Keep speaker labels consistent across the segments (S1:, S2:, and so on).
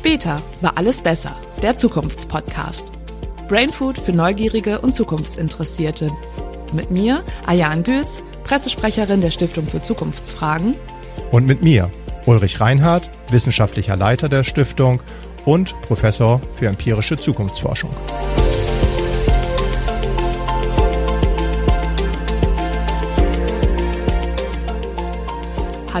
S1: Später war alles besser. Der Zukunftspodcast. Brainfood für Neugierige und Zukunftsinteressierte. Mit mir, Ayan Gülz, Pressesprecherin der Stiftung für Zukunftsfragen.
S2: Und mit mir, Ulrich Reinhardt, wissenschaftlicher Leiter der Stiftung und Professor für empirische Zukunftsforschung.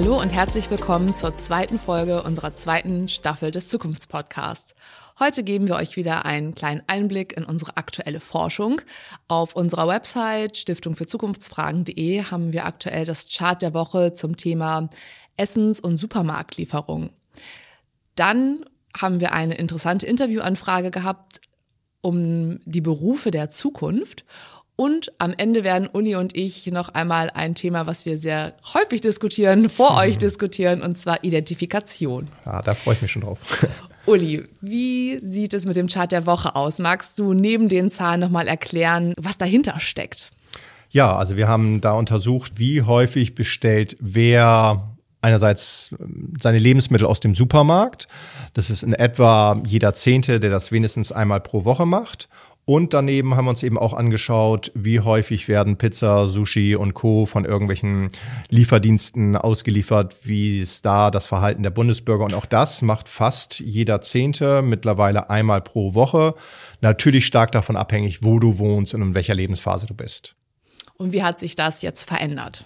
S1: Hallo und herzlich willkommen zur zweiten Folge unserer zweiten Staffel des Zukunftspodcasts. Heute geben wir euch wieder einen kleinen Einblick in unsere aktuelle Forschung. Auf unserer Website Stiftung für Zukunftsfragen.de haben wir aktuell das Chart der Woche zum Thema Essens- und Supermarktlieferung. Dann haben wir eine interessante Interviewanfrage gehabt um die Berufe der Zukunft und am Ende werden Uni und ich noch einmal ein Thema, was wir sehr häufig diskutieren, vor euch diskutieren, und zwar Identifikation.
S2: Ja, da freue ich mich schon drauf.
S1: Uli, wie sieht es mit dem Chart der Woche aus? Magst du neben den Zahlen nochmal erklären, was dahinter steckt?
S2: Ja, also wir haben da untersucht, wie häufig bestellt wer einerseits ähm, seine Lebensmittel aus dem Supermarkt. Das ist in etwa jeder Zehnte, der das wenigstens einmal pro Woche macht. Und daneben haben wir uns eben auch angeschaut, wie häufig werden Pizza, Sushi und Co. von irgendwelchen Lieferdiensten ausgeliefert, wie ist da das Verhalten der Bundesbürger. Und auch das macht fast jeder Zehnte mittlerweile einmal pro Woche. Natürlich stark davon abhängig, wo du wohnst und in welcher Lebensphase du bist.
S1: Und wie hat sich das jetzt verändert?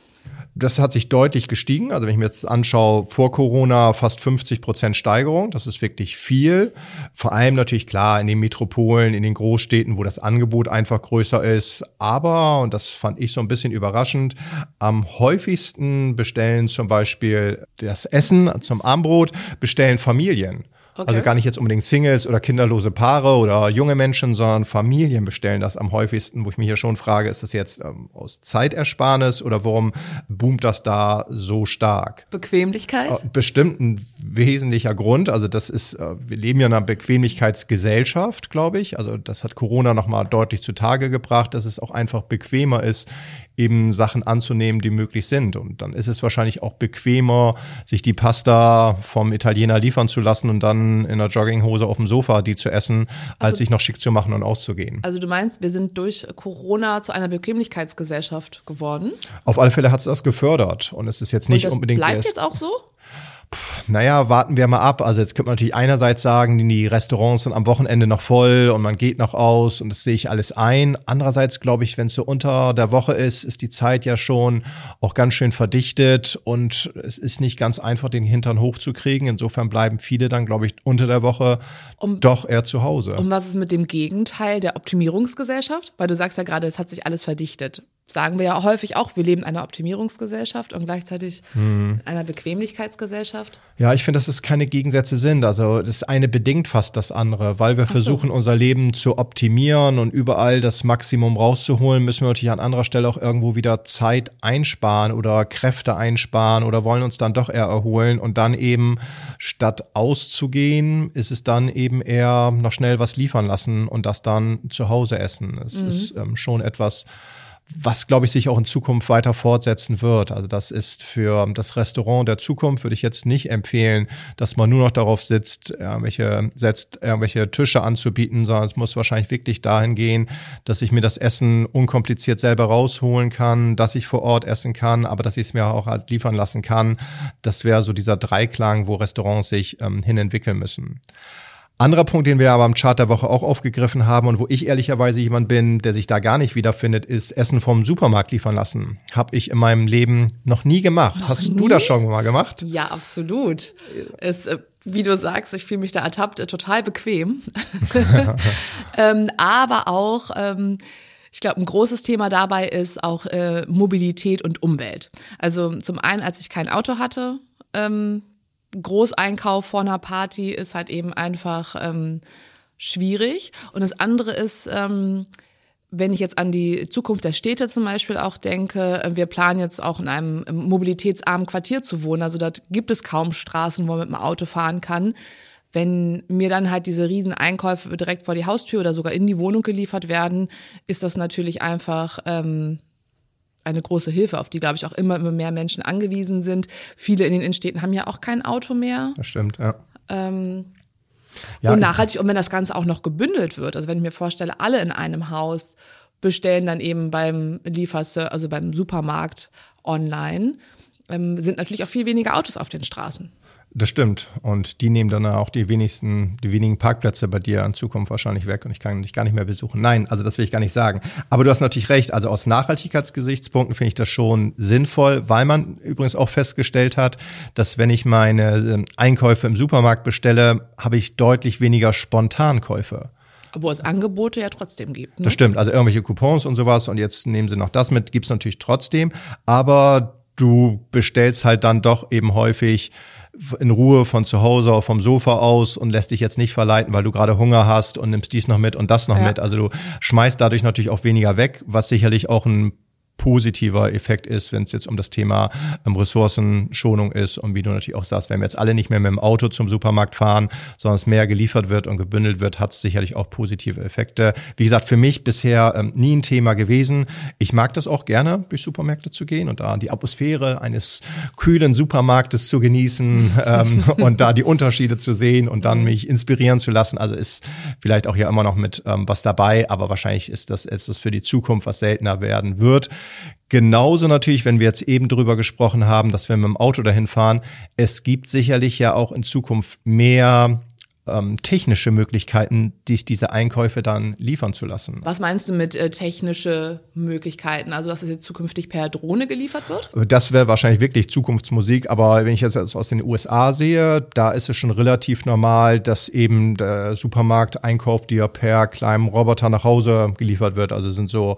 S2: Das hat sich deutlich gestiegen. Also wenn ich mir jetzt anschaue, vor Corona fast 50 Prozent Steigerung. Das ist wirklich viel. Vor allem natürlich klar in den Metropolen, in den Großstädten, wo das Angebot einfach größer ist. Aber, und das fand ich so ein bisschen überraschend, am häufigsten bestellen zum Beispiel das Essen zum Armbrot, bestellen Familien. Okay. Also gar nicht jetzt unbedingt Singles oder kinderlose Paare oder junge Menschen, sondern Familien bestellen das am häufigsten, wo ich mich hier schon frage, ist das jetzt ähm, aus Zeitersparnis oder warum boomt das da so stark?
S1: Bequemlichkeit? Äh,
S2: bestimmt ein wesentlicher Grund. Also das ist, äh, wir leben ja in einer Bequemlichkeitsgesellschaft, glaube ich. Also das hat Corona nochmal deutlich zutage gebracht, dass es auch einfach bequemer ist, eben Sachen anzunehmen, die möglich sind. Und dann ist es wahrscheinlich auch bequemer, sich die Pasta vom Italiener liefern zu lassen und dann in der Jogginghose auf dem Sofa die zu essen, als also, sich noch schick zu machen und auszugehen.
S1: Also du meinst, wir sind durch Corona zu einer Bequemlichkeitsgesellschaft geworden?
S2: Auf alle Fälle hat es das gefördert und es ist jetzt nicht
S1: und das
S2: unbedingt.
S1: Bleibt jetzt auch so?
S2: Naja, warten wir mal ab. Also jetzt könnte man natürlich einerseits sagen, die Restaurants sind am Wochenende noch voll und man geht noch aus und das sehe ich alles ein. Andererseits glaube ich, wenn es so unter der Woche ist, ist die Zeit ja schon auch ganz schön verdichtet und es ist nicht ganz einfach, den Hintern hochzukriegen. Insofern bleiben viele dann, glaube ich, unter der Woche um, doch eher zu Hause.
S1: Und was ist mit dem Gegenteil der Optimierungsgesellschaft? Weil du sagst ja gerade, es hat sich alles verdichtet sagen wir ja häufig auch, wir leben in einer Optimierungsgesellschaft und gleichzeitig hm. in einer Bequemlichkeitsgesellschaft.
S2: Ja, ich finde, dass es keine Gegensätze sind. Also das eine bedingt fast das andere, weil wir so. versuchen, unser Leben zu optimieren und überall das Maximum rauszuholen, müssen wir natürlich an anderer Stelle auch irgendwo wieder Zeit einsparen oder Kräfte einsparen oder wollen uns dann doch eher erholen und dann eben statt auszugehen, ist es dann eben eher noch schnell was liefern lassen und das dann zu Hause essen. Es mhm. ist ähm, schon etwas, was, glaube ich, sich auch in Zukunft weiter fortsetzen wird. Also das ist für das Restaurant der Zukunft, würde ich jetzt nicht empfehlen, dass man nur noch darauf sitzt, irgendwelche, setzt, irgendwelche Tische anzubieten, sondern es muss wahrscheinlich wirklich dahin gehen, dass ich mir das Essen unkompliziert selber rausholen kann, dass ich vor Ort essen kann, aber dass ich es mir auch halt liefern lassen kann. Das wäre so dieser Dreiklang, wo Restaurants sich ähm, hin entwickeln müssen. Anderer Punkt, den wir aber am Chart der Woche auch aufgegriffen haben und wo ich ehrlicherweise jemand bin, der sich da gar nicht wiederfindet, ist Essen vom Supermarkt liefern lassen. Hab ich in meinem Leben noch nie gemacht. Noch Hast nie? du das schon mal gemacht?
S1: Ja, absolut. Es, äh, wie du sagst, ich fühle mich da ertappt, äh, total bequem. ähm, aber auch ähm, ich glaube, ein großes Thema dabei ist auch äh, Mobilität und Umwelt. Also zum einen, als ich kein Auto hatte, ähm, Großeinkauf vor einer Party ist halt eben einfach ähm, schwierig. Und das andere ist, ähm, wenn ich jetzt an die Zukunft der Städte zum Beispiel auch denke, äh, wir planen jetzt auch in einem mobilitätsarmen Quartier zu wohnen. Also dort gibt es kaum Straßen, wo man mit dem Auto fahren kann. Wenn mir dann halt diese riesen Einkäufe direkt vor die Haustür oder sogar in die Wohnung geliefert werden, ist das natürlich einfach ähm, eine große Hilfe, auf die, glaube ich, auch immer, immer mehr Menschen angewiesen sind. Viele in den Innenstädten haben ja auch kein Auto mehr.
S2: Das stimmt, ja.
S1: Ähm, Ja, und nachhaltig, und wenn das Ganze auch noch gebündelt wird, also wenn ich mir vorstelle, alle in einem Haus bestellen dann eben beim Lieferser, also beim Supermarkt online, ähm, sind natürlich auch viel weniger Autos auf den Straßen.
S2: Das stimmt. Und die nehmen dann auch die wenigsten, die wenigen Parkplätze bei dir in Zukunft wahrscheinlich weg und ich kann dich gar nicht mehr besuchen. Nein, also das will ich gar nicht sagen. Aber du hast natürlich recht. Also aus Nachhaltigkeitsgesichtspunkten finde ich das schon sinnvoll, weil man übrigens auch festgestellt hat, dass wenn ich meine ähm, Einkäufe im Supermarkt bestelle, habe ich deutlich weniger Spontankäufe.
S1: Wo es Angebote ja trotzdem gibt.
S2: Ne? Das stimmt. Also irgendwelche Coupons und sowas und jetzt nehmen sie noch das mit, gibt's natürlich trotzdem. Aber du bestellst halt dann doch eben häufig in Ruhe von zu Hause vom Sofa aus und lässt dich jetzt nicht verleiten, weil du gerade Hunger hast und nimmst dies noch mit und das noch ja. mit. Also du schmeißt dadurch natürlich auch weniger weg, was sicherlich auch ein positiver Effekt ist, wenn es jetzt um das Thema ähm, Ressourcenschonung ist und wie du natürlich auch sagst, wenn wir jetzt alle nicht mehr mit dem Auto zum Supermarkt fahren, sondern es mehr geliefert wird und gebündelt wird, hat es sicherlich auch positive Effekte. Wie gesagt, für mich bisher ähm, nie ein Thema gewesen. Ich mag das auch gerne, durch Supermärkte zu gehen und da die Atmosphäre eines kühlen Supermarktes zu genießen ähm, und da die Unterschiede zu sehen und dann mich inspirieren zu lassen. Also ist vielleicht auch hier immer noch mit ähm, was dabei, aber wahrscheinlich ist das etwas für die Zukunft, was seltener werden wird. Genauso natürlich, wenn wir jetzt eben drüber gesprochen haben, dass wir mit dem Auto dahin fahren. Es gibt sicherlich ja auch in Zukunft mehr ähm, technische Möglichkeiten, dies, diese Einkäufe dann liefern zu lassen.
S1: Was meinst du mit äh, technische Möglichkeiten? Also, dass es jetzt zukünftig per Drohne geliefert wird?
S2: Das wäre wahrscheinlich wirklich Zukunftsmusik, aber wenn ich jetzt aus den USA sehe, da ist es schon relativ normal, dass eben der Supermarkt-Einkauf dir per kleinem Roboter nach Hause geliefert wird. Also sind so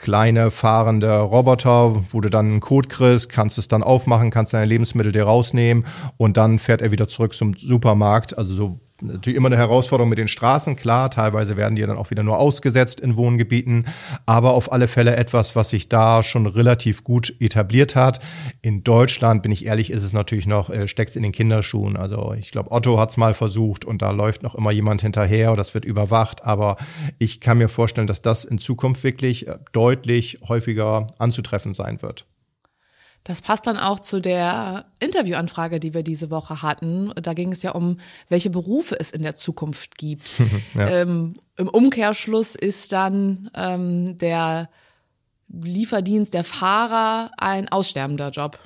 S2: kleine fahrende Roboter, wo du dann einen Code kriegst, kannst es dann aufmachen, kannst deine Lebensmittel dir rausnehmen und dann fährt er wieder zurück zum Supermarkt. Also so natürlich immer eine Herausforderung mit den Straßen, klar, teilweise werden die dann auch wieder nur ausgesetzt in Wohngebieten, aber auf alle Fälle etwas, was sich da schon relativ gut etabliert hat. In Deutschland, bin ich ehrlich, ist es natürlich noch, äh, steckt es in den Kinderschuhen. Also ich glaube, Otto hat es mal versucht und da läuft noch immer jemand hinterher oder das wird überwacht, aber ich kann mir vorstellen, dass das in Zukunft wirklich äh, deutlich häufiger anzutreffen sein wird.
S1: Das passt dann auch zu der Interviewanfrage, die wir diese Woche hatten. Da ging es ja um, welche Berufe es in der Zukunft gibt. ja. ähm, Im Umkehrschluss ist dann ähm, der Lieferdienst, der Fahrer ein aussterbender Job.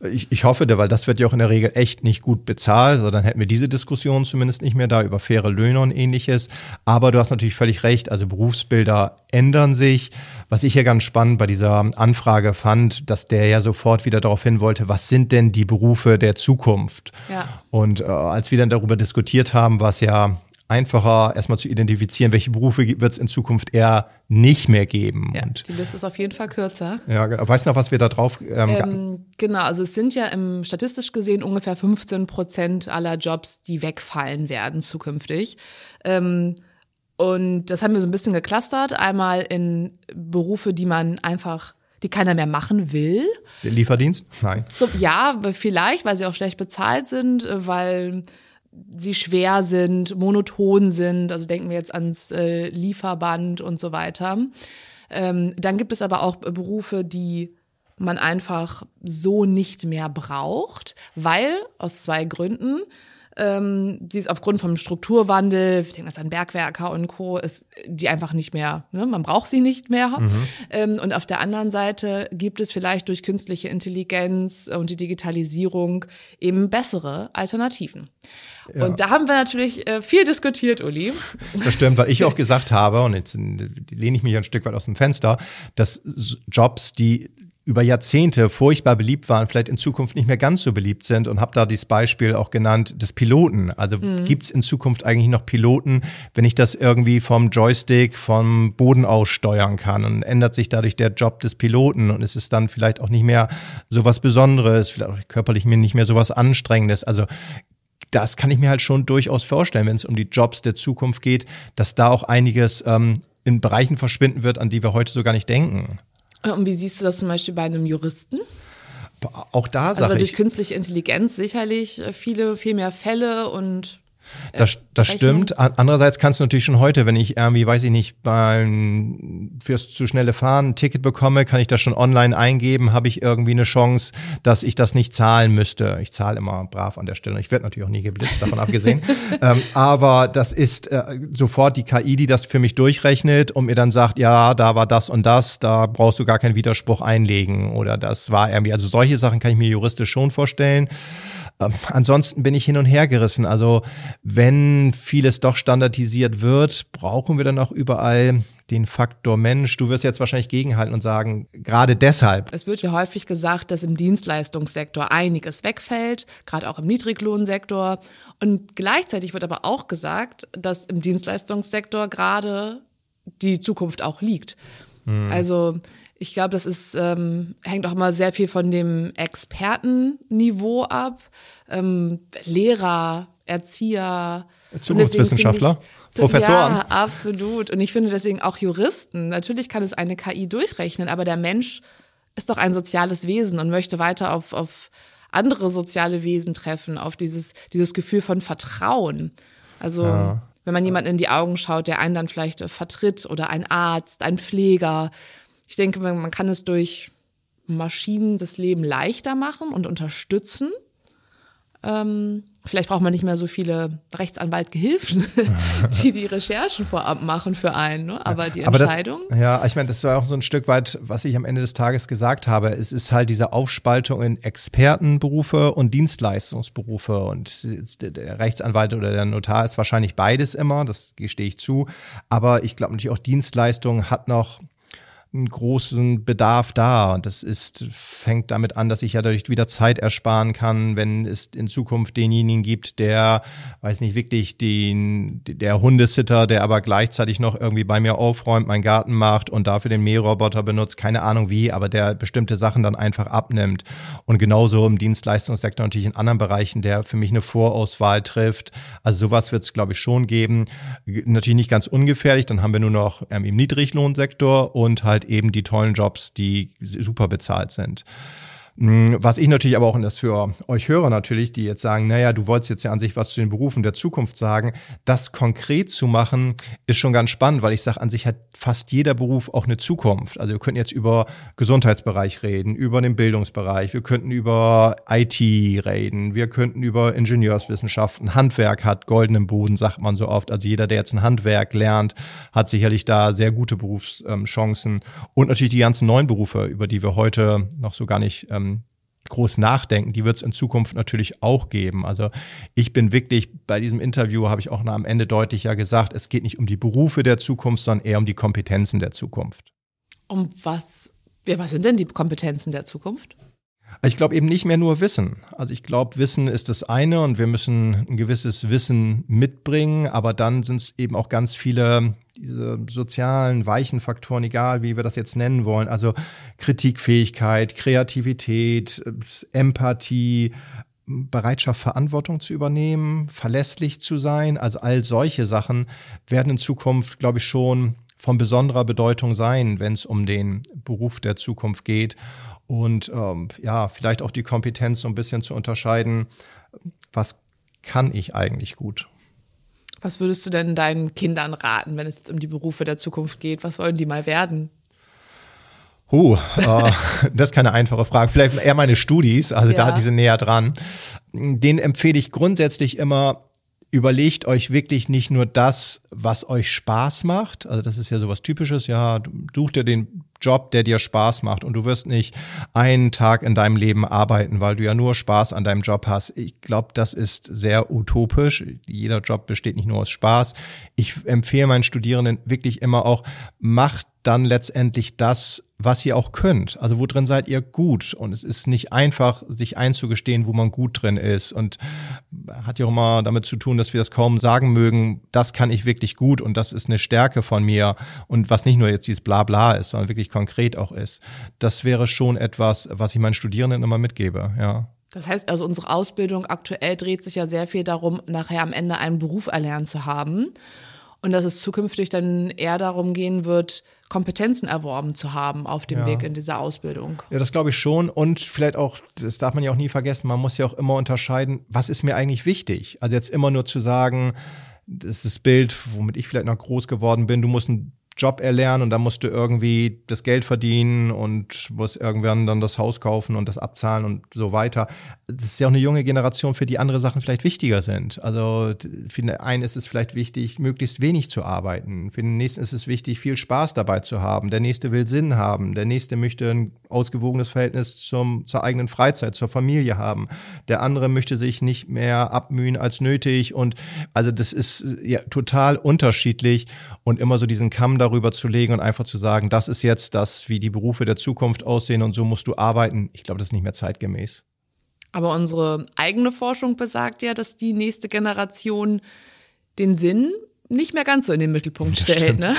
S2: Ich, ich hoffe, weil das wird ja auch in der Regel echt nicht gut bezahlt. Also dann hätten wir diese Diskussion zumindest nicht mehr da über faire Löhne und ähnliches. Aber du hast natürlich völlig recht. Also Berufsbilder ändern sich. Was ich ja ganz spannend bei dieser Anfrage fand, dass der ja sofort wieder darauf hin wollte, was sind denn die Berufe der Zukunft? Ja. Und äh, als wir dann darüber diskutiert haben, war es ja einfacher, erstmal zu identifizieren, welche Berufe wird es in Zukunft eher nicht mehr geben.
S1: Ja, und die Liste ist auf jeden Fall kürzer.
S2: Ja, genau. Weißt du noch, was wir da drauf?
S1: Ähm, ähm, genau, also es sind ja im, statistisch gesehen ungefähr 15 Prozent aller Jobs, die wegfallen werden zukünftig. Ähm, und das haben wir so ein bisschen geclustert. Einmal in Berufe, die man einfach die keiner mehr machen will.
S2: Der Lieferdienst? Nein.
S1: So, ja, vielleicht, weil sie auch schlecht bezahlt sind, weil sie schwer sind, monoton sind. Also denken wir jetzt ans äh, Lieferband und so weiter. Ähm, dann gibt es aber auch Berufe, die man einfach so nicht mehr braucht, weil aus zwei Gründen ähm, die ist aufgrund vom Strukturwandel, ich denke jetzt an Bergwerker und Co., ist die einfach nicht mehr, ne? man braucht sie nicht mehr. Mhm. Ähm, und auf der anderen Seite gibt es vielleicht durch künstliche Intelligenz und die Digitalisierung eben bessere Alternativen. Ja. Und da haben wir natürlich äh, viel diskutiert, Uli.
S2: Das stimmt, weil ich auch gesagt habe, und jetzt lehne ich mich ein Stück weit aus dem Fenster, dass Jobs, die über Jahrzehnte furchtbar beliebt waren, vielleicht in Zukunft nicht mehr ganz so beliebt sind und habe da dieses Beispiel auch genannt des Piloten. Also mhm. gibt's in Zukunft eigentlich noch Piloten, wenn ich das irgendwie vom Joystick, vom Boden aus steuern kann und ändert sich dadurch der Job des Piloten und es ist dann vielleicht auch nicht mehr so was Besonderes, vielleicht auch körperlich mir nicht mehr so was Anstrengendes. Also das kann ich mir halt schon durchaus vorstellen, wenn es um die Jobs der Zukunft geht, dass da auch einiges ähm, in Bereichen verschwinden wird, an die wir heute so gar nicht denken.
S1: Und wie siehst du das zum Beispiel bei einem Juristen?
S2: Auch da
S1: sage also durch künstliche Intelligenz sicherlich äh, viele, viel mehr Fälle und
S2: Das, das stimmt. Andererseits kannst du natürlich schon heute, wenn ich irgendwie, weiß ich nicht, beim fürs zu schnelle Fahren ein Ticket bekomme, kann ich das schon online eingeben, habe ich irgendwie eine Chance, dass ich das nicht zahlen müsste. Ich zahle immer brav an der Stelle. Ich werde natürlich auch nie geblitzt, davon abgesehen. ähm, aber das ist äh, sofort die KI, die das für mich durchrechnet und mir dann sagt, ja, da war das und das, da brauchst du gar keinen Widerspruch einlegen oder das war irgendwie. Also solche Sachen kann ich mir juristisch schon vorstellen. Ähm, ansonsten bin ich hin und her gerissen. Also wenn vieles doch standardisiert wird, brauchen wir dann auch überall den Faktor Mensch. Du wirst jetzt wahrscheinlich gegenhalten und sagen, gerade deshalb.
S1: Es wird ja häufig gesagt, dass im Dienstleistungssektor einiges wegfällt, gerade auch im Niedriglohnsektor. Und gleichzeitig wird aber auch gesagt, dass im Dienstleistungssektor gerade die Zukunft auch liegt. Hm. Also ich glaube, das ist, ähm, hängt auch immer sehr viel von dem Expertenniveau ab. Ähm, Lehrer, Erzieher,
S2: Zukunftswissenschaftler, Professoren.
S1: Ja, absolut. Und ich finde deswegen auch Juristen. Natürlich kann es eine KI durchrechnen, aber der Mensch ist doch ein soziales Wesen und möchte weiter auf, auf andere soziale Wesen treffen, auf dieses, dieses Gefühl von Vertrauen. Also, ja. wenn man jemanden in die Augen schaut, der einen dann vielleicht vertritt oder ein Arzt, ein Pfleger, ich denke, man kann es durch Maschinen das Leben leichter machen und unterstützen. Ähm, vielleicht braucht man nicht mehr so viele Rechtsanwaltgehilfen, die die Recherchen vorab machen für einen. Ne? Aber die Entscheidung.
S2: Aber das, ja, ich meine, das war auch so ein Stück weit, was ich am Ende des Tages gesagt habe. Es ist halt diese Aufspaltung in Expertenberufe und Dienstleistungsberufe. Und der Rechtsanwalt oder der Notar ist wahrscheinlich beides immer, das gestehe ich zu. Aber ich glaube natürlich auch Dienstleistung hat noch einen großen Bedarf da. Und das ist, fängt damit an, dass ich ja dadurch wieder Zeit ersparen kann, wenn es in Zukunft denjenigen gibt, der, weiß nicht, wirklich den, der Hundesitter, der aber gleichzeitig noch irgendwie bei mir aufräumt, meinen Garten macht und dafür den Mähroboter benutzt, keine Ahnung wie, aber der bestimmte Sachen dann einfach abnimmt. Und genauso im Dienstleistungssektor natürlich in anderen Bereichen, der für mich eine Vorauswahl trifft. Also sowas wird es, glaube ich, schon geben. Natürlich nicht ganz ungefährlich, dann haben wir nur noch ähm, im Niedriglohnsektor und halt halt eben die tollen Jobs, die super bezahlt sind. Hm, was ich natürlich aber auch, und das für euch Hörer natürlich, die jetzt sagen, naja, du wolltest jetzt ja an sich was zu den Berufen der Zukunft sagen, das konkret zu machen, ist schon ganz spannend, weil ich sage, an sich hat fast jeder Beruf auch eine Zukunft. Also wir könnten jetzt über Gesundheitsbereich reden, über den Bildungsbereich, wir könnten über IT reden, wir könnten über Ingenieurswissenschaften, Handwerk hat goldenen Boden, sagt man so oft. Also jeder, der jetzt ein Handwerk lernt, hat sicherlich da sehr gute Berufschancen. Und natürlich die ganzen neuen Berufe, über die wir heute noch so gar nicht ähm, ähm, groß nachdenken, die wird es in Zukunft natürlich auch geben. Also ich bin wirklich bei diesem Interview, habe ich auch am Ende deutlich ja gesagt, es geht nicht um die Berufe der Zukunft, sondern eher um die Kompetenzen der Zukunft.
S1: Um was, ja, was sind denn die Kompetenzen der Zukunft?
S2: Ich glaube eben nicht mehr nur Wissen. Also ich glaube, Wissen ist das eine und wir müssen ein gewisses Wissen mitbringen, aber dann sind es eben auch ganz viele diese sozialen, weichen Faktoren, egal wie wir das jetzt nennen wollen, also Kritikfähigkeit, Kreativität, Empathie, Bereitschaft, Verantwortung zu übernehmen, verlässlich zu sein, also all solche Sachen werden in Zukunft, glaube ich, schon von besonderer Bedeutung sein, wenn es um den Beruf der Zukunft geht. Und ähm, ja, vielleicht auch die Kompetenz so ein bisschen zu unterscheiden, was kann ich eigentlich gut?
S1: Was würdest du denn deinen Kindern raten, wenn es jetzt um die Berufe der Zukunft geht? Was sollen die mal werden?
S2: Uh, uh das ist keine einfache Frage. Vielleicht eher meine Studis, also ja. da, die sind näher dran. Den empfehle ich grundsätzlich immer, überlegt euch wirklich nicht nur das, was euch Spaß macht. Also das ist ja sowas Typisches. Ja, such dir den Job, der dir Spaß macht und du wirst nicht einen Tag in deinem Leben arbeiten, weil du ja nur Spaß an deinem Job hast. Ich glaube, das ist sehr utopisch. Jeder Job besteht nicht nur aus Spaß. Ich empfehle meinen Studierenden wirklich immer auch, macht dann letztendlich das, was ihr auch könnt. Also wo drin seid ihr gut? Und es ist nicht einfach, sich einzugestehen, wo man gut drin ist. Und hat ja auch immer damit zu tun, dass wir das kaum sagen mögen, das kann ich wirklich gut und das ist eine Stärke von mir. Und was nicht nur jetzt dieses Blabla ist, sondern wirklich konkret auch ist. Das wäre schon etwas, was ich meinen Studierenden immer mitgebe, ja.
S1: Das heißt also, unsere Ausbildung aktuell dreht sich ja sehr viel darum, nachher am Ende einen Beruf erlernt zu haben. Und dass es zukünftig dann eher darum gehen wird, Kompetenzen erworben zu haben auf dem ja. Weg in dieser Ausbildung.
S2: Ja, das glaube ich schon. Und vielleicht auch, das darf man ja auch nie vergessen, man muss ja auch immer unterscheiden, was ist mir eigentlich wichtig? Also jetzt immer nur zu sagen, das ist das Bild, womit ich vielleicht noch groß geworden bin, du musst ein Job erlernen und dann musst du irgendwie das Geld verdienen und musst irgendwann dann das Haus kaufen und das abzahlen und so weiter. Das ist ja auch eine junge Generation, für die andere Sachen vielleicht wichtiger sind. Also für den einen ist es vielleicht wichtig, möglichst wenig zu arbeiten. Für den nächsten ist es wichtig, viel Spaß dabei zu haben. Der nächste will Sinn haben. Der nächste möchte ein ausgewogenes Verhältnis zum, zur eigenen Freizeit, zur Familie haben. Der andere möchte sich nicht mehr abmühen als nötig. Und also das ist ja total unterschiedlich und immer so diesen Kamm darüber zu legen und einfach zu sagen, das ist jetzt das, wie die Berufe der Zukunft aussehen und so musst du arbeiten. Ich glaube, das ist nicht mehr zeitgemäß.
S1: Aber unsere eigene Forschung besagt ja, dass die nächste Generation den Sinn nicht mehr ganz so in den Mittelpunkt stellt. Ne?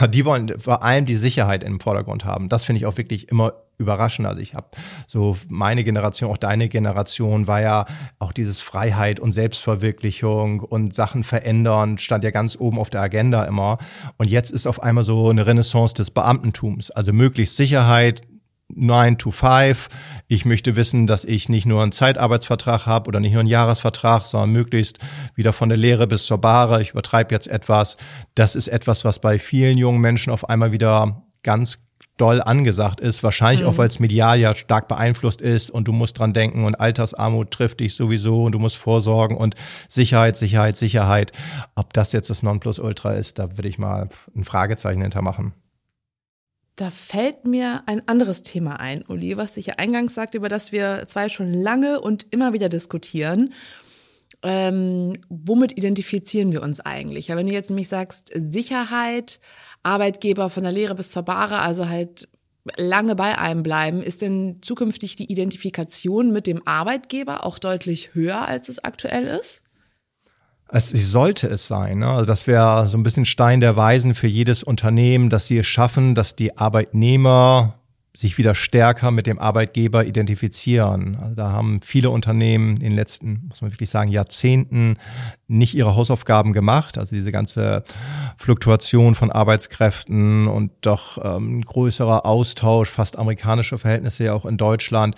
S2: Ja, die wollen vor allem die Sicherheit im Vordergrund haben. Das finde ich auch wirklich immer überraschend. Also ich habe so meine Generation, auch deine Generation, war ja auch dieses Freiheit und Selbstverwirklichung und Sachen verändern, stand ja ganz oben auf der Agenda immer. Und jetzt ist auf einmal so eine Renaissance des Beamtentums. Also möglichst Sicherheit, 9 to 5. Ich möchte wissen, dass ich nicht nur einen Zeitarbeitsvertrag habe oder nicht nur einen Jahresvertrag, sondern möglichst wieder von der Lehre bis zur Bahre. Ich übertreibe jetzt etwas. Das ist etwas, was bei vielen jungen Menschen auf einmal wieder ganz doll angesagt ist, wahrscheinlich mhm. auch, weil es medial ja stark beeinflusst ist und du musst dran denken und Altersarmut trifft dich sowieso und du musst vorsorgen und Sicherheit, Sicherheit, Sicherheit. Ob das jetzt das Nonplusultra ist, da würde ich mal ein Fragezeichen hintermachen.
S1: Da fällt mir ein anderes Thema ein, Uli, was ich ja eingangs sagte, über das wir zwei schon lange und immer wieder diskutieren. Ähm, womit identifizieren wir uns eigentlich? Ja, wenn du jetzt nämlich sagst, Sicherheit, Arbeitgeber von der Lehre bis zur Bahre, also halt lange bei einem bleiben, ist denn zukünftig die Identifikation mit dem Arbeitgeber auch deutlich höher, als es aktuell ist?
S2: Es sollte es sein. Ne? Also das wäre so ein bisschen Stein der Weisen für jedes Unternehmen, dass sie es schaffen, dass die Arbeitnehmer sich wieder stärker mit dem Arbeitgeber identifizieren. Also da haben viele Unternehmen in den letzten, muss man wirklich sagen, Jahrzehnten nicht ihre Hausaufgaben gemacht. Also diese ganze Fluktuation von Arbeitskräften und doch ähm, größerer Austausch, fast amerikanische Verhältnisse ja auch in Deutschland.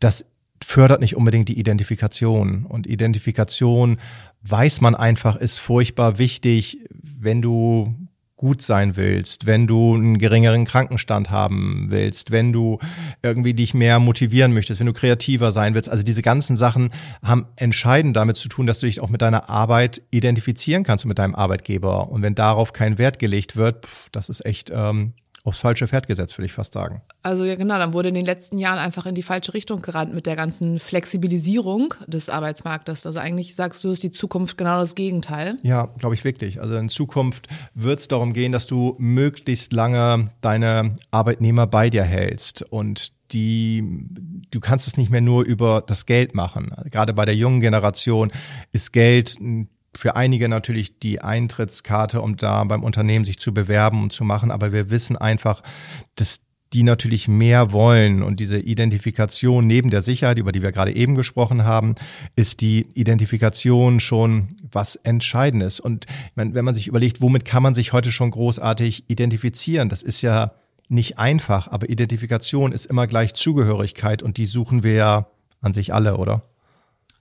S2: Das fördert nicht unbedingt die Identifikation. Und Identifikation weiß man einfach, ist furchtbar wichtig, wenn du gut sein willst, wenn du einen geringeren Krankenstand haben willst, wenn du irgendwie dich mehr motivieren möchtest, wenn du kreativer sein willst. Also diese ganzen Sachen haben entscheidend damit zu tun, dass du dich auch mit deiner Arbeit identifizieren kannst und mit deinem Arbeitgeber. Und wenn darauf kein Wert gelegt wird, pff, das ist echt ähm, aufs falsche Pferd gesetzt, würde ich fast sagen.
S1: Also ja genau, dann wurde in den letzten Jahren einfach in die falsche Richtung gerannt mit der ganzen Flexibilisierung des Arbeitsmarktes. Also eigentlich sagst du, ist die Zukunft genau das Gegenteil.
S2: Ja, glaube ich wirklich. Also in Zukunft wird es darum gehen, dass du möglichst lange deine Arbeitnehmer bei dir hältst und die, du kannst es nicht mehr nur über das Geld machen. Gerade bei der jungen Generation ist Geld ein für einige natürlich die Eintrittskarte, um da beim Unternehmen sich zu bewerben und zu machen. Aber wir wissen einfach, dass die natürlich mehr wollen. Und diese Identifikation neben der Sicherheit, über die wir gerade eben gesprochen haben, ist die Identifikation schon was Entscheidendes. Und wenn man sich überlegt, womit kann man sich heute schon großartig identifizieren, das ist ja nicht einfach, aber Identifikation ist immer gleich Zugehörigkeit und die suchen wir ja an sich alle, oder?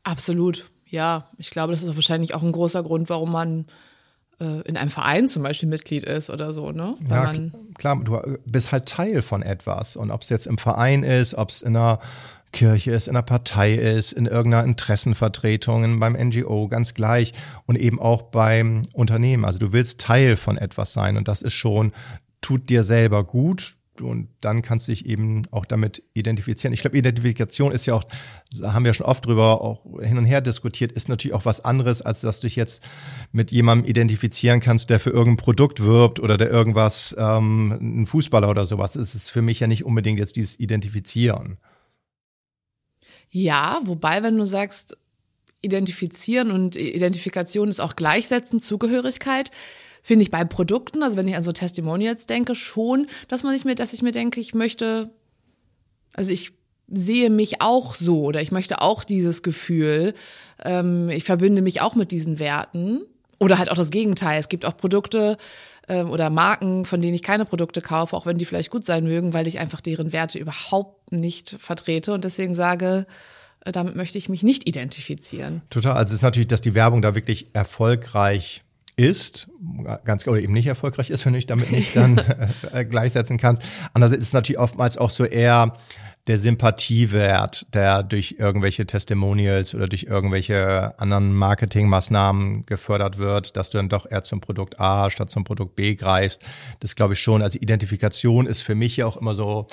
S1: Absolut ja, ich glaube, das ist wahrscheinlich auch ein großer Grund, warum man äh, in einem Verein zum Beispiel Mitglied ist oder so, ne?
S2: Weil ja, man, klar, du bist halt Teil von etwas. Und ob es jetzt im Verein ist, ob es in einer Kirche ist, in einer Partei ist, in irgendeiner Interessenvertretung, beim NGO, ganz gleich. Und eben auch beim Unternehmen. Also du willst Teil von etwas sein. Und das ist schon, tut dir selber gut, und dann kannst du dich eben auch damit identifizieren. Ich glaube, Identifikation ist ja auch, da haben wir schon oft drüber auch hin und her diskutiert, ist natürlich auch was anderes, als dass du dich jetzt mit jemandem identifizieren kannst, der für irgendein Produkt wirbt oder der irgendwas, ähm, ein Fußballer oder sowas. Es ist für mich ja nicht unbedingt jetzt dieses Identifizieren.
S1: Ja, wobei, wenn du sagst, identifizieren und Identifikation ist auch gleichsetzen, Zugehörigkeit, finde ich bei Produkten, also wenn ich an so Testimonials denke, schon, dass man nicht mehr, dass ich mir denke, ich möchte, also ich sehe mich auch so oder ich möchte auch dieses Gefühl, ähm, ich verbinde mich auch mit diesen Werten Oder halt auch das Gegenteil. Es gibt auch Produkte ähm, oder Marken, von denen ich keine Produkte kaufe, auch wenn die vielleicht gut sein mögen, weil ich einfach deren Werte überhaupt nicht vertrete und deswegen sage, äh, damit möchte ich mich nicht identifizieren.
S2: Total. Also es ist natürlich, dass die Werbung da wirklich erfolgreich ist, ganz oder eben nicht erfolgreich ist, wenn du dich damit nicht dann äh, gleichsetzen kannst. Andererseits ist es natürlich oftmals auch so eher der Sympathiewert, der durch irgendwelche Testimonials oder durch irgendwelche anderen Marketingmaßnahmen gefördert wird, dass du dann doch eher zum Produkt A statt zum Produkt B greifst. Das glaube ich schon. Also Identifikation ist für mich ja auch immer so,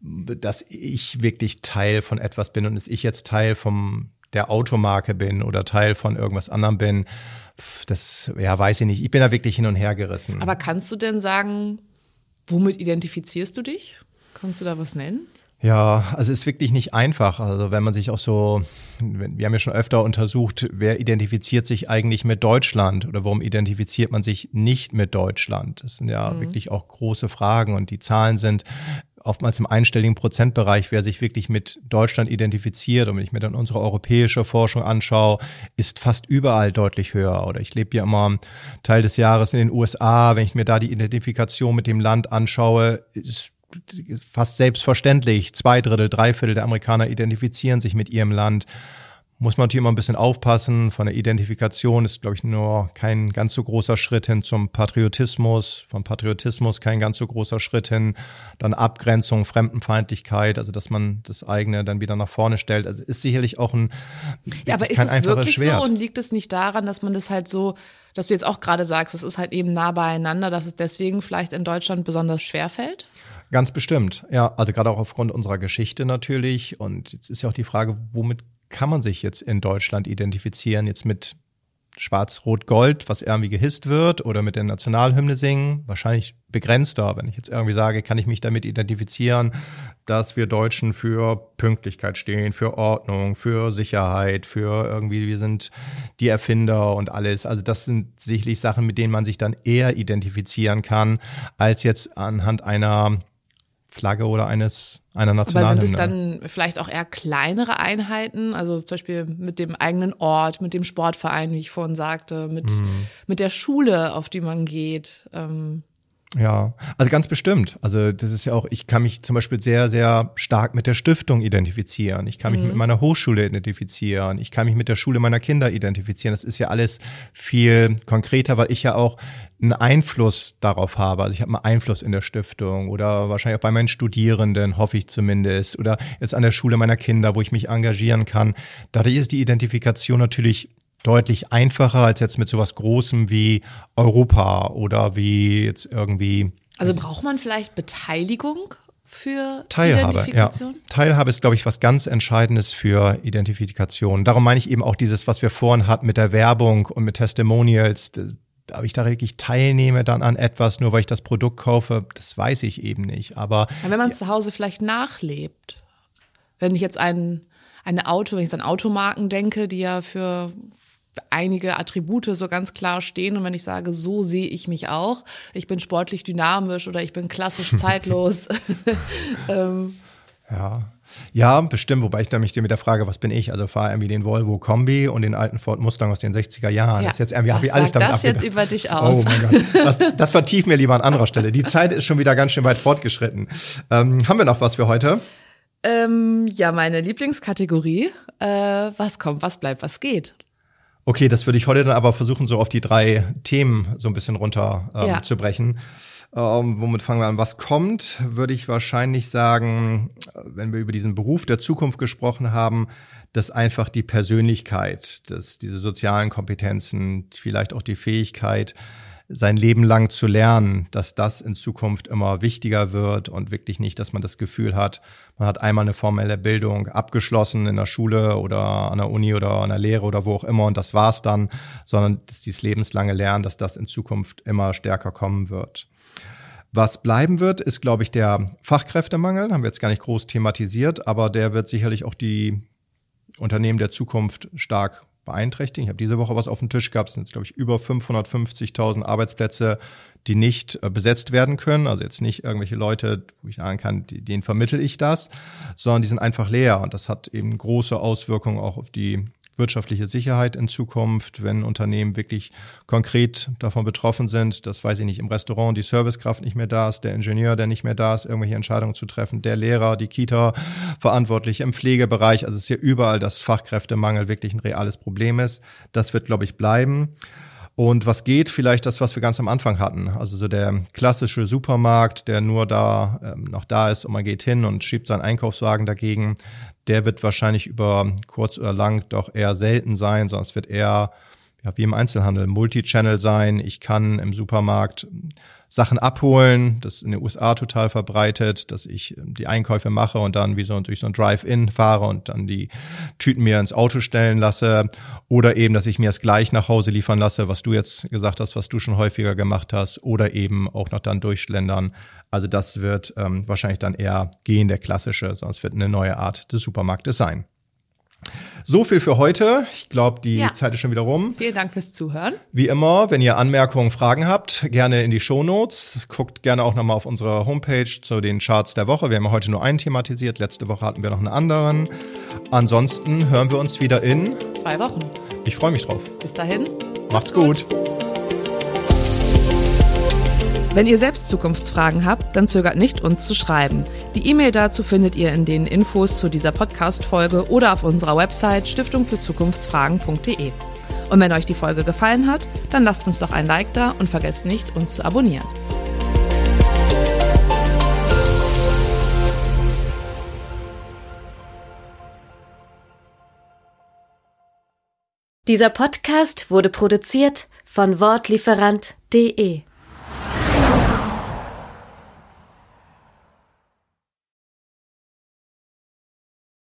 S2: dass ich wirklich Teil von etwas bin und dass ich jetzt Teil vom der Automarke bin oder Teil von irgendwas anderem bin. Das, ja, weiß ich nicht. Ich bin da wirklich hin und her gerissen.
S1: Aber kannst du denn sagen, womit identifizierst du dich? Kannst du da was nennen?
S2: Ja, also es ist wirklich nicht einfach. Also wenn man sich auch so, wir haben ja schon öfter untersucht, wer identifiziert sich eigentlich mit Deutschland oder warum identifiziert man sich nicht mit Deutschland? Das sind ja mhm. wirklich auch große Fragen und die Zahlen sind oftmals im einstelligen Prozentbereich, wer sich wirklich mit Deutschland identifiziert. Und wenn ich mir dann unsere europäische Forschung anschaue, ist fast überall deutlich höher. Oder ich lebe ja immer Teil des Jahres in den USA. Wenn ich mir da die Identifikation mit dem Land anschaue, ist fast selbstverständlich. Zwei Drittel, drei Viertel der Amerikaner identifizieren sich mit ihrem Land. Muss man natürlich immer ein bisschen aufpassen. Von der Identifikation ist, glaube ich, nur kein ganz so großer Schritt hin zum Patriotismus. Vom Patriotismus kein ganz so großer Schritt hin. Dann Abgrenzung, Fremdenfeindlichkeit, also dass man das eigene dann wieder nach vorne stellt. Also ist sicherlich auch ein
S1: Ja, aber ist es wirklich Schwert. so und liegt es nicht daran, dass man das halt so dass du jetzt auch gerade sagst, es ist halt eben nah beieinander, dass es deswegen vielleicht in Deutschland besonders schwer fällt?
S2: Ganz bestimmt, ja. Also gerade auch aufgrund unserer Geschichte natürlich. Und jetzt ist ja auch die Frage, womit kann man sich jetzt in Deutschland identifizieren? Jetzt mit Schwarz-Rot-Gold, was irgendwie gehisst wird, oder mit der Nationalhymne singen? Wahrscheinlich begrenzter. Wenn ich jetzt irgendwie sage, kann ich mich damit identifizieren, dass wir Deutschen für Pünktlichkeit stehen, für Ordnung, für Sicherheit, für irgendwie, wir sind die Erfinder und alles. Also das sind sicherlich Sachen, mit denen man sich dann eher identifizieren kann, als jetzt anhand einer Flagge oder eines einer Nationalhymne.
S1: Aber sind es dann vielleicht auch eher kleinere Einheiten, also zum Beispiel mit dem eigenen Ort, mit dem Sportverein, wie ich vorhin sagte, mit, mhm. mit der Schule, auf die man geht? Ähm,
S2: ja, also ganz bestimmt. Also das ist ja auch, ich kann mich zum Beispiel sehr, sehr stark mit der Stiftung identifizieren. Ich kann mich mhm. mit meiner Hochschule identifizieren. Ich kann mich mit der Schule meiner Kinder identifizieren. Das ist ja alles viel konkreter, weil ich ja auch einen Einfluss darauf habe. Also ich habe einen Einfluss in der Stiftung oder wahrscheinlich auch bei meinen Studierenden, hoffe ich zumindest, oder jetzt an der Schule meiner Kinder, wo ich mich engagieren kann. Dadurch ist die Identifikation natürlich deutlich einfacher als jetzt mit sowas Großem wie Europa oder wie jetzt irgendwie.
S1: Also braucht man vielleicht Beteiligung für
S2: Teilhabe, Identifikation? Ja. Teilhabe ist, glaube ich, was ganz Entscheidendes für Identifikation. Darum meine ich eben auch dieses, was wir vorhin hatten mit der Werbung und mit Testimonials. Ob ich da wirklich teilnehme dann an etwas, nur weil ich das Produkt kaufe, das weiß ich eben nicht. Aber
S1: ja, wenn man es zu Hause vielleicht nachlebt, wenn ich jetzt ein, eine Auto, wenn ich an Automarken denke, die ja für einige Attribute so ganz klar stehen. Und wenn ich sage, so sehe ich mich auch, ich bin sportlich dynamisch oder ich bin klassisch zeitlos.
S2: ähm. Ja. Ja, bestimmt, wobei ich da mich dir mit der Frage, was bin ich? Also fahre irgendwie den Volvo Kombi und den alten Ford Mustang aus den 60er Jahren. Ja, das jetzt irgendwie habe ich alles damit
S1: das jetzt über dich aus?
S2: Oh mein Gott. Das, das vertiefen wir lieber an anderer Stelle. Die Zeit ist schon wieder ganz schön weit fortgeschritten. Ähm, haben wir noch was für heute?
S1: Ähm, ja, meine Lieblingskategorie. Äh, was kommt, was bleibt, was geht.
S2: Okay, das würde ich heute dann aber versuchen, so auf die drei Themen so ein bisschen runter ähm, ja. zu brechen. Ähm, womit fangen wir an? Was kommt, würde ich wahrscheinlich sagen, wenn wir über diesen Beruf der Zukunft gesprochen haben, dass einfach die Persönlichkeit, dass diese sozialen Kompetenzen, vielleicht auch die Fähigkeit, sein Leben lang zu lernen, dass das in Zukunft immer wichtiger wird und wirklich nicht, dass man das Gefühl hat, man hat einmal eine formelle Bildung abgeschlossen in der Schule oder an der Uni oder an der Lehre oder wo auch immer und das war's dann, sondern dass dieses lebenslange Lernen, dass das in Zukunft immer stärker kommen wird. Was bleiben wird, ist, glaube ich, der Fachkräftemangel. Haben wir jetzt gar nicht groß thematisiert, aber der wird sicherlich auch die Unternehmen der Zukunft stark beeinträchtigen. Ich habe diese Woche was auf dem Tisch gehabt, es sind jetzt, glaube ich, über 550.000 Arbeitsplätze, die nicht äh, besetzt werden können. Also jetzt nicht irgendwelche Leute, wo ich sagen kann, denen vermittel ich das, sondern die sind einfach leer. Und das hat eben große Auswirkungen auch auf die wirtschaftliche Sicherheit in Zukunft, wenn Unternehmen wirklich konkret davon betroffen sind, dass, weiß ich nicht, im Restaurant die Servicekraft nicht mehr da ist, der Ingenieur, der nicht mehr da ist, irgendwelche Entscheidungen zu treffen, der Lehrer, die Kita verantwortlich im Pflegebereich. Also es ist ja überall, dass Fachkräftemangel wirklich ein reales Problem ist. Das wird, glaube ich, bleiben. Und was geht? Vielleicht das, was wir ganz am Anfang hatten. Also so der klassische Supermarkt, der nur da ähm, noch da ist und man geht hin und schiebt seinen Einkaufswagen dagegen. Der wird wahrscheinlich über kurz oder lang doch eher selten sein, sondern es wird eher ja, wie im Einzelhandel Multichannel sein. Ich kann im Supermarkt Sachen abholen. Das ist in den USA total verbreitet, dass ich ähm, die Einkäufe mache und dann wie so durch so ein Drive-In fahre und dann die Tüten mir ins Auto stellen lasse. Oder eben, dass ich mir es gleich nach Hause liefern lasse, was du jetzt gesagt hast, was du schon häufiger gemacht hast. Oder eben auch noch dann durchschlendern. Also das wird ähm, wahrscheinlich dann eher gehen, der klassische, sonst wird eine neue Art des Supermarktes sein. So viel für heute. Ich glaube, die ja. Zeit ist schon wieder rum.
S1: Vielen Dank fürs Zuhören.
S2: Wie immer, wenn ihr Anmerkungen, Fragen habt, gerne in die Shownotes. Guckt gerne auch nochmal auf unsere Homepage zu den Charts der Woche. Wir haben heute nur einen thematisiert. Letzte Woche hatten wir noch einen anderen. Ansonsten hören wir uns wieder in
S1: zwei Wochen.
S2: Ich freue mich drauf.
S1: Bis dahin.
S2: Macht's gut. gut.
S1: Wenn ihr selbst Zukunftsfragen habt, dann zögert nicht, uns zu schreiben. Die E-Mail dazu findet ihr in den Infos zu dieser Podcast-Folge oder auf unserer Website stiftungfürzukunftsfragen.de. Und wenn euch die Folge gefallen hat, dann lasst uns doch ein Like da und vergesst nicht, uns zu abonnieren.
S3: Dieser Podcast wurde produziert von Wortlieferant.de